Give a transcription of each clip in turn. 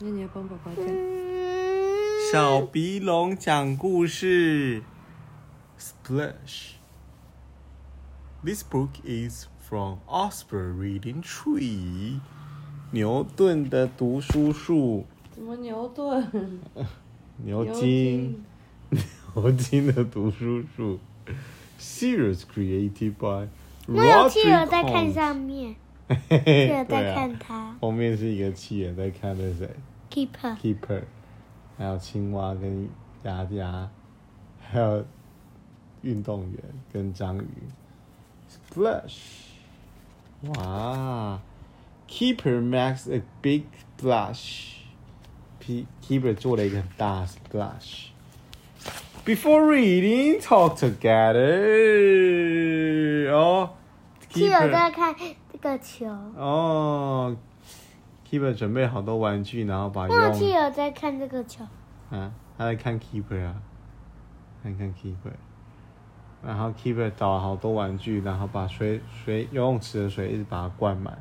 那你要帮宝宝讲。小鼻龙讲故事。Splash. This book is from Osprey Reading Tree. 牛顿的读书树。怎么牛顿？牛津。牛津的读书树。Series created by. 没有企鹅在看上面。在看它。封面是一个企鹅在看的谁？Keeper。Keeper。还有青蛙跟鸭鸭，还有运动员跟章鱼。Splash！哇！Keeper makes a big splash。P Keeper 做了一个很大 splash。Before reading, talk together。哦。企鹅在看这个球。哦。Keeper 准备好多玩具，然后把。那企鹅在看这个球。啊，他在看 Keeper 啊，看看 Keeper，然后 Keeper 找了好多玩具，然后把水水游泳池的水一直把它灌满，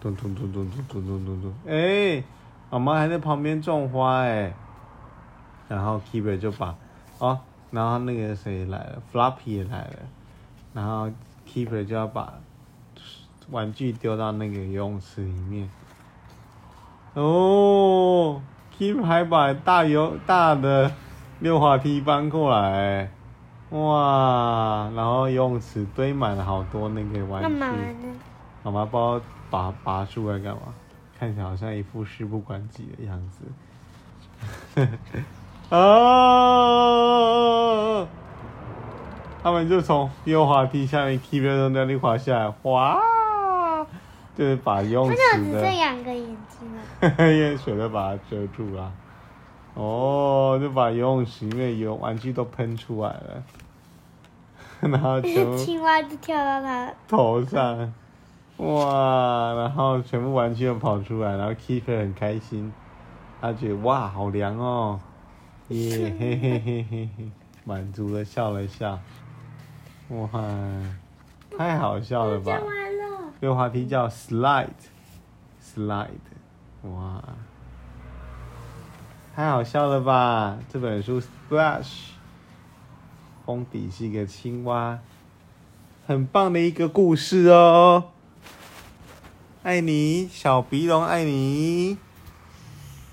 咚咚咚咚咚咚咚咚咚，哎，妈妈还在旁边种花哎，然后 Keeper 就把，哦，然后那个谁来了，Floppy 也来了，然后 Keeper 就要把玩具丢到那个游泳池里面。哦，Keep 还把大游大的溜滑梯搬过来，哇！然后游泳池堆满了好多那个玩具。干嘛呢？妈妈不拔拔出来干嘛，看起来好像一副事不关己的样子。啊！他们就从溜滑梯下面 Keep 从那里滑下来，哇！就是把游泳池的，只剩两个眼睛了，因为水都把它遮住了。哦，就把游泳池里面游玩具都喷出来了，然后青蛙就跳到他头上，哇！然后全部玩具都跑出来，然后 Keeper 很开心，他觉得哇，好凉哦，耶嘿嘿嘿嘿嘿，满足的笑了笑，哇，太好笑了吧！这个滑梯叫 slide，slide，哇，太好笑了吧！这本书 splash，封底是一个青蛙，很棒的一个故事哦。爱你，小鼻龙，爱你。